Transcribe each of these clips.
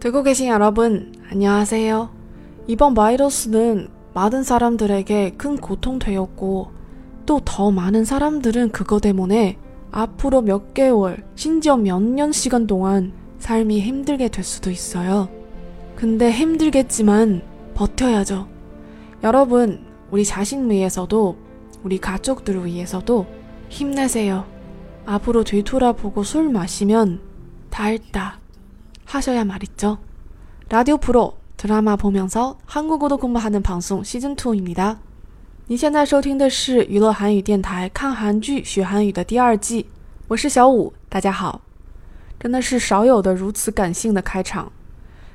듣고 계신 여러분, 안녕하세요. 이번 바이러스는 많은 사람들에게 큰 고통되었고, 또 더 많은 사람들은 그거 때문에 앞으로 몇 개월, 심지어 몇 년 시간 동안 삶이 힘들게 될 수도 있어요. 근데 힘들겠지만 버텨야죠. 여러분, 우리 자신 위해서도, 우리 가족들을 위해서도 힘내세요. 앞으로 뒤돌아보고 술 마시면 달다 하셔야 말이죠. 라디오 프로 드라마 보면서 한국어도 공부하는 방송 시즌 2입니다. 你现在收听的是娱乐韩语电台看韩剧学韩语的第二季，我是小五，大家好。真的是少有的如此感性的开场。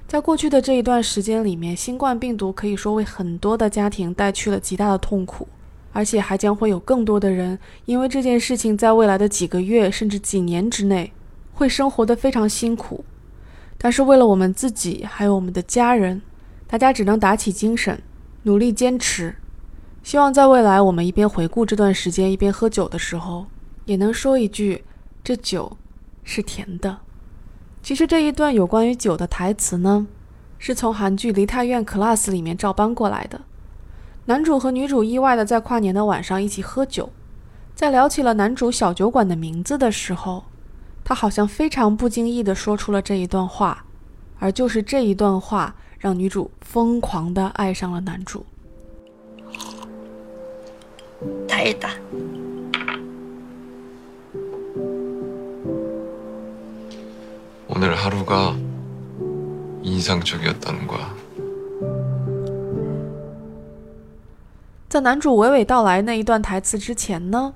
在过去的这一段时间里面，新冠病毒可以说为很多的家庭带去了极大的痛苦，而且还将会有更多的人因为这件事情，在未来的几个月甚至几年之内，会生活的非常辛苦。 但是为了我们自己还有我们的家人，大家只能打起精神，努力坚持。希望在未来，我们一边回顾这段时间，一边喝酒的时候，也能说一句：“这酒是甜的。”其实这一段有关于酒的台词呢，是从韩剧《梨泰院 Class》里面照搬过来的。男主和女主意外的在跨年的晚上一起喝酒，在聊起了男主小酒馆的名字的时候，他好像非常不经意的说出了这一段话，而就是这一段话让女主疯狂的爱上了男主。 달다. 오늘 하루가 인상적이었다는 거야. 在男主娓娓道来那一段台词之前呢，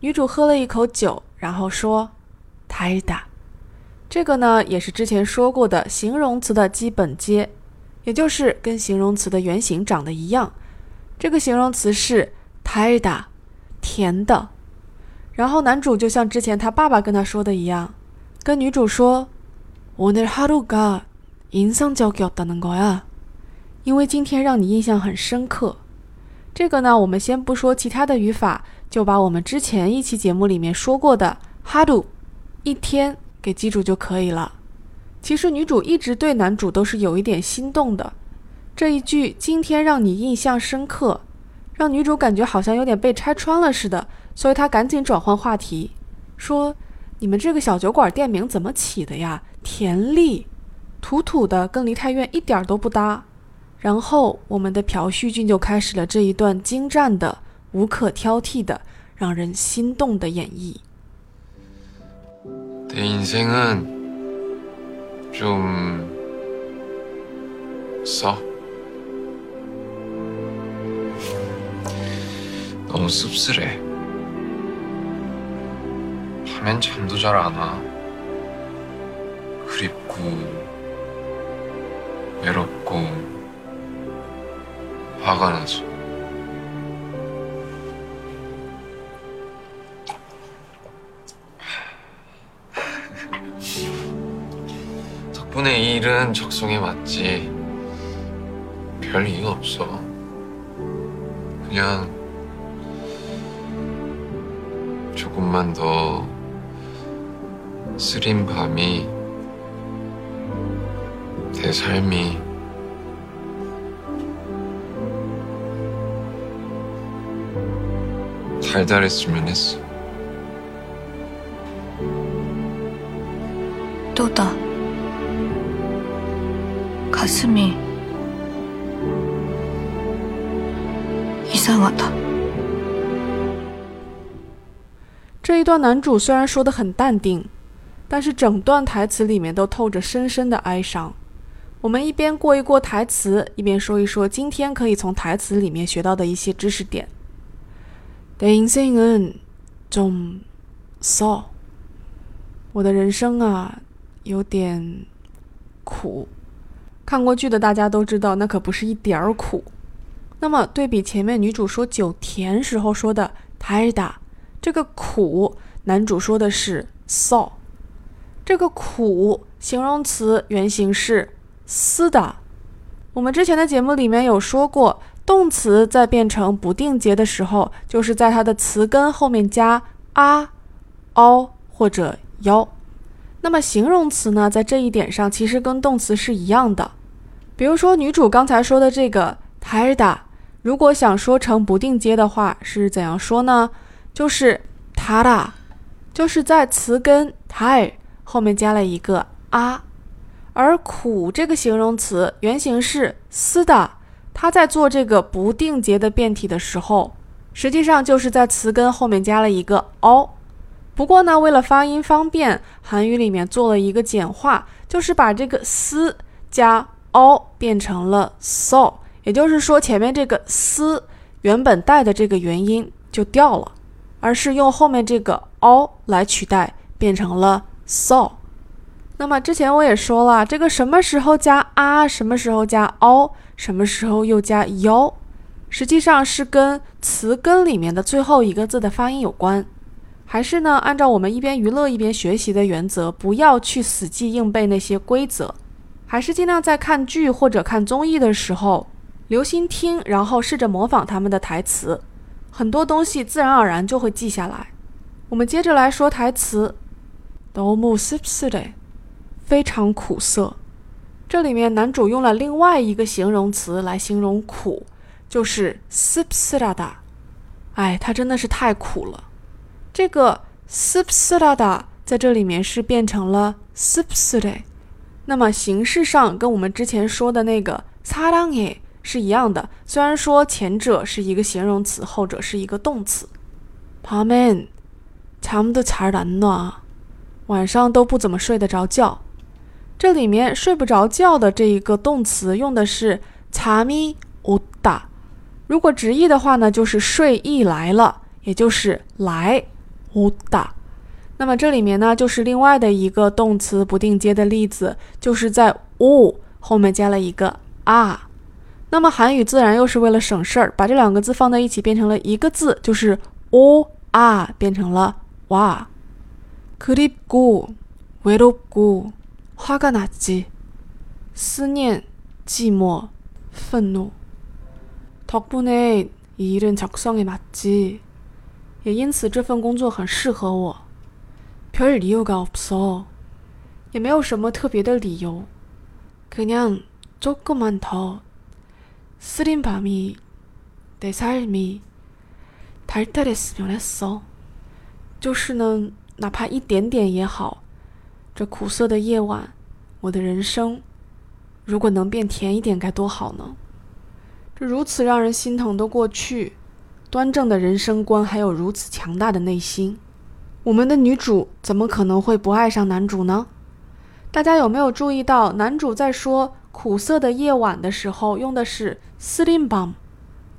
女主喝了一口酒，然后说“ ：“ 달다”。这个呢，也是之前说过的形容词的基本阶，也就是跟形容词的原型长得一样。这个形容词是“달다”，甜的。然后男主就像之前他爸爸跟他说的一样，跟女主说：“오늘하루가인상적이었다는 거야。”因为今天让你印象很深刻。这个呢，我们先不说其他的语法，就把我们之前一期节目里面说过的哈鲁 一天给记住就可以了。其实女主一直对男主都是有一点心动的。这一句“今天让你印象深刻”，让女主感觉好像有点被拆穿了似的，所以她赶紧转换话题，说：“你们这个小酒馆店名怎么起的呀？田丽，土土的，跟梨泰院一点都不搭。”然后我们的朴叙俊就开始了这一段精湛的、无可挑剔的、让人心动的演绎。 내 인생은 좀 써. 너무 씁쓸해. 밤엔 잠도 잘 안 와. 그립고 외롭고 화가 나서. 덕분에 이 일은 적성에 맞지. 별 이유 없어. 그냥 조금만 더 쓰린 밤이 내 삶이 달달했으면 했어. 또다. 가슴이 이상하다. 这一段男主虽然说的很淡定，但是整段台词里面都透着深深的哀伤。我们一边过一过台词，一边说一说今天可以从台词里面学到的一些知识点。내인생은좀 써。 我的人生啊，有点苦。 看过剧的大家都知道，那可不是一点儿苦。那么对比前面女主说酒甜时候说的 tada，这个苦，男主说的是 saw，这个苦形容词原型是 sda。我们之前的节目里面有说过，动词在变成不定结的时候，就是在它的词根后面加啊、o 或者 yo。那么形容词呢，在这一点上其实跟动词是一样的。比如说，女主刚才说的这个泰哒，如果想说成不定接的话，是怎样说呢？就是塔哒，就是在词根泰后面加了一个啊。而苦这个形容词原型是思哒，它在做这个不定接的变体的时候，实际上就是在词根后面加了一个哦。不过呢，为了发音方便，韩语里面做了一个简化，就是把这个思加。O 变成了 so，也就是说前面这个丝原本带的这个元音就掉了，而是用后面这个 o 来取代，变成了 so。那么之前我也说了，这个什么时候加啊，什么时候加 o，什么时候又加 yo，实际上是跟词根里面的最后一个字的发音有关。还是呢，按照我们一边娱乐一边学习的原则，不要去死记硬背那些规则，还是尽量在看剧或者看综艺的时候留心听，然后试着模仿他们的台词，很多东西自然而然就会记下来。我们接着来说台词，don't move subsidi，非常苦涩。这里面男主用了另外一个形容词来形容苦，就是 subsidi。哎，他真的是太苦了。这个 subsidi 在这里面是变成了 subsidi。那么形式上跟我们之前说的那个사랑해是一样的，虽然说前者是一个形容词，后者是一个动词。밤엔잠도잘안 놔， 晚上都不怎么睡得着觉。这里面睡不着觉的这一个动词用的是잠이오 다， 如果直译的话呢，就是睡意来了，也就是来。乌达， 那么这里面呢，就是另外的一个动词不定阶的例子，就是在乌后面加了一个啊。那么韩语自然又是为了省事儿，把这两个字放在一起变成了一个字，就是乌啊，变成了哇。그립고외롭고화가났지思念、寂寞、愤怒。덕분에이일은적성에맞지也因此这份工作很适合我。 별이유가없 어， 也没有什么特别的理由。그냥조금만더쓰린밤이내삶이달달했으면했 어。 就是呢，哪怕一点点也好，这苦涩的夜晚，我的人生，如果能变甜一点该多好呢？这如此让人心疼的过去。端正的人生观，还有如此强大的内心， 我们的女主怎么可能会不爱上男主呢？大家有没有注意到，男主在说“苦涩的夜晚”的时候用的是 s l i m b o m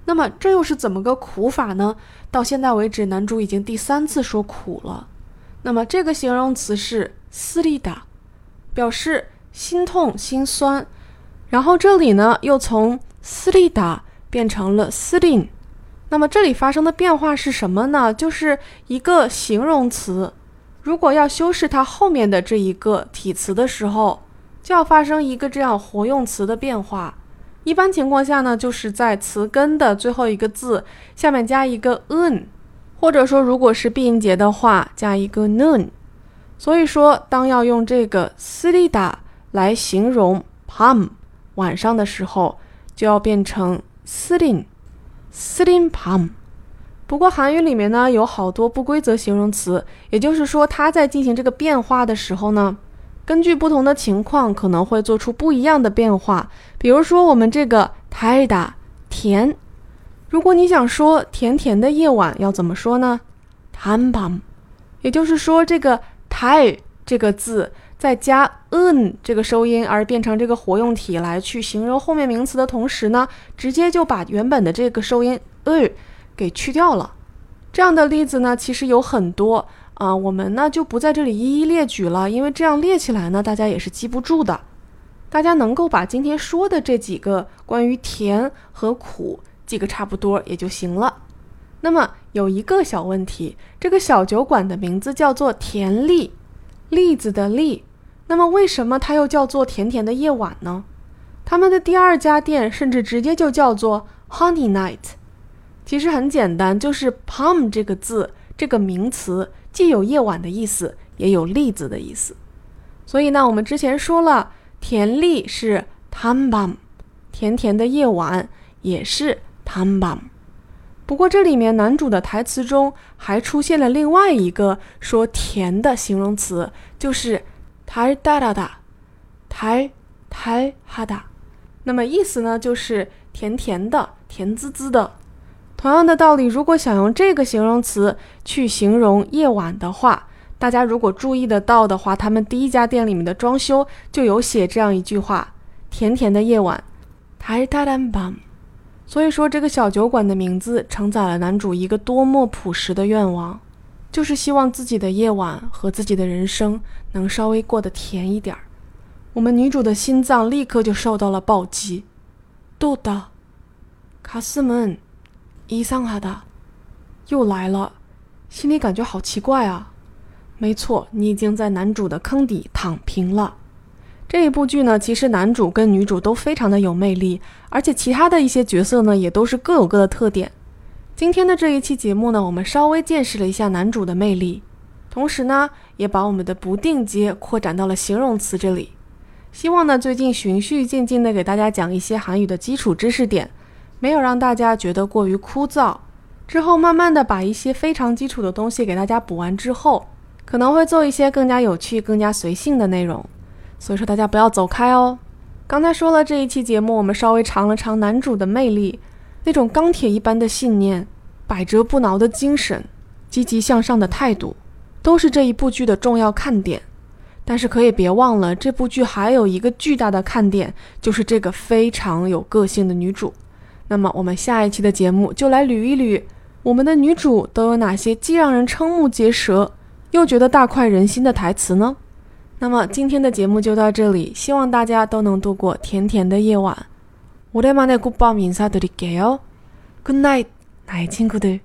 那么这又是怎么个苦法呢？到现在为止，男主已经第三次说苦了。那么这个形容词是 s l i d a 表示心痛、心酸。然后这里呢，又从 s l i d a 变成了 s l i 那么这里发生的变化是什么呢？就是一个形容词，如果要修饰它后面的这一个体词的时候，就要发生一个这样活用词的变化。一般情况下呢，就是在词根的最后一个字下面加一个 un，或者说如果是闭音节的话，加一个 noon。所以说，当要用这个 slida 来形容 palm 晚上的时候，就要变成 slin。silingpum，不过韩语里面呢有好多不规则形容词，也就是说它在进行这个变化的时候呢，根据不同的情况可能会做出不一样的变化。比如说我们这个 tida 甜，如果你想说甜甜的夜晚要怎么说呢？tampum，也就是说这个 tai 这个字。在加 n 这个收音而变成这个活用体来去形容后面名词的同时呢，直接就把原本的这个收音 e 给去掉了。这样的例子呢，其实有很多啊，我们呢就不在这里一一列举了，因为这样列起来呢，大家也是记不住的。大家能够把今天说的这几个关于甜和苦记个差不多也就行了。那么有一个小问题，这个小酒馆的名字叫做甜栗，栗子的栗。那么为什么它又叫做甜甜的夜晚呢？他们的第二家店甚至直接就叫做 Honey Night。其实很简单，就是 palm 这个字这个名词既有夜晚的意思，也有栗子的意思。所以呢，我们之前说了，甜栗是 tambam，甜甜的夜晚也是 tambam。不过这里面男主的台词中还出现了另外一个说甜的形容词，就是 tar da da da，tar tar ha da。那么意思呢，就是甜甜的、甜滋滋的。同样的道理，如果想用这个形容词去形容夜晚的话，大家如果注意得到的话，他们第一家店里面的装修就有写这样一句话：“甜甜的夜晚。”所以说，这个小酒馆的名字承载了男主一个多么朴实的愿望，就是希望自己的夜晚和自己的人生能稍微过得甜一点儿。我们女主的心脏立刻就受到了暴击。豆的卡斯门伊桑哈达又来了，心里感觉好奇怪啊。没错，你已经在男主的坑底躺平了。这一部剧呢，其实男主跟女主都非常的有魅力，而且其他的一些角色呢，也都是各有各的特点。今天的这一期节目呢，我们稍微见识了一下男主的魅力，同时呢，也把我们的不定阶扩展到了形容词这里。希望呢，最近循序渐进的给大家讲一些韩语的基础知识点，没有让大家觉得过于枯燥。之后慢慢的把一些非常基础的东西给大家补完之后。可能会做一些更加有趣、更加随性的内容，所以说大家不要走开哦。刚才说了这一期节目，我们稍微尝了尝男主的魅力，那种钢铁一般的信念、百折不挠的精神、积极向上的态度，都是这一部剧的重要看点。但是可以别忘了，这部剧还有一个巨大的看点，就是这个非常有个性的女主。那么我们下一期的节目就来捋一捋，我们的女主都有哪些既让人瞠目结舌。又觉得大快人心的台词呢？那么今天的节目就到这里，希望大家都能度过甜甜的夜晚。 오랜만에굿밤인사드릴게요 Good night, 나의 친구들.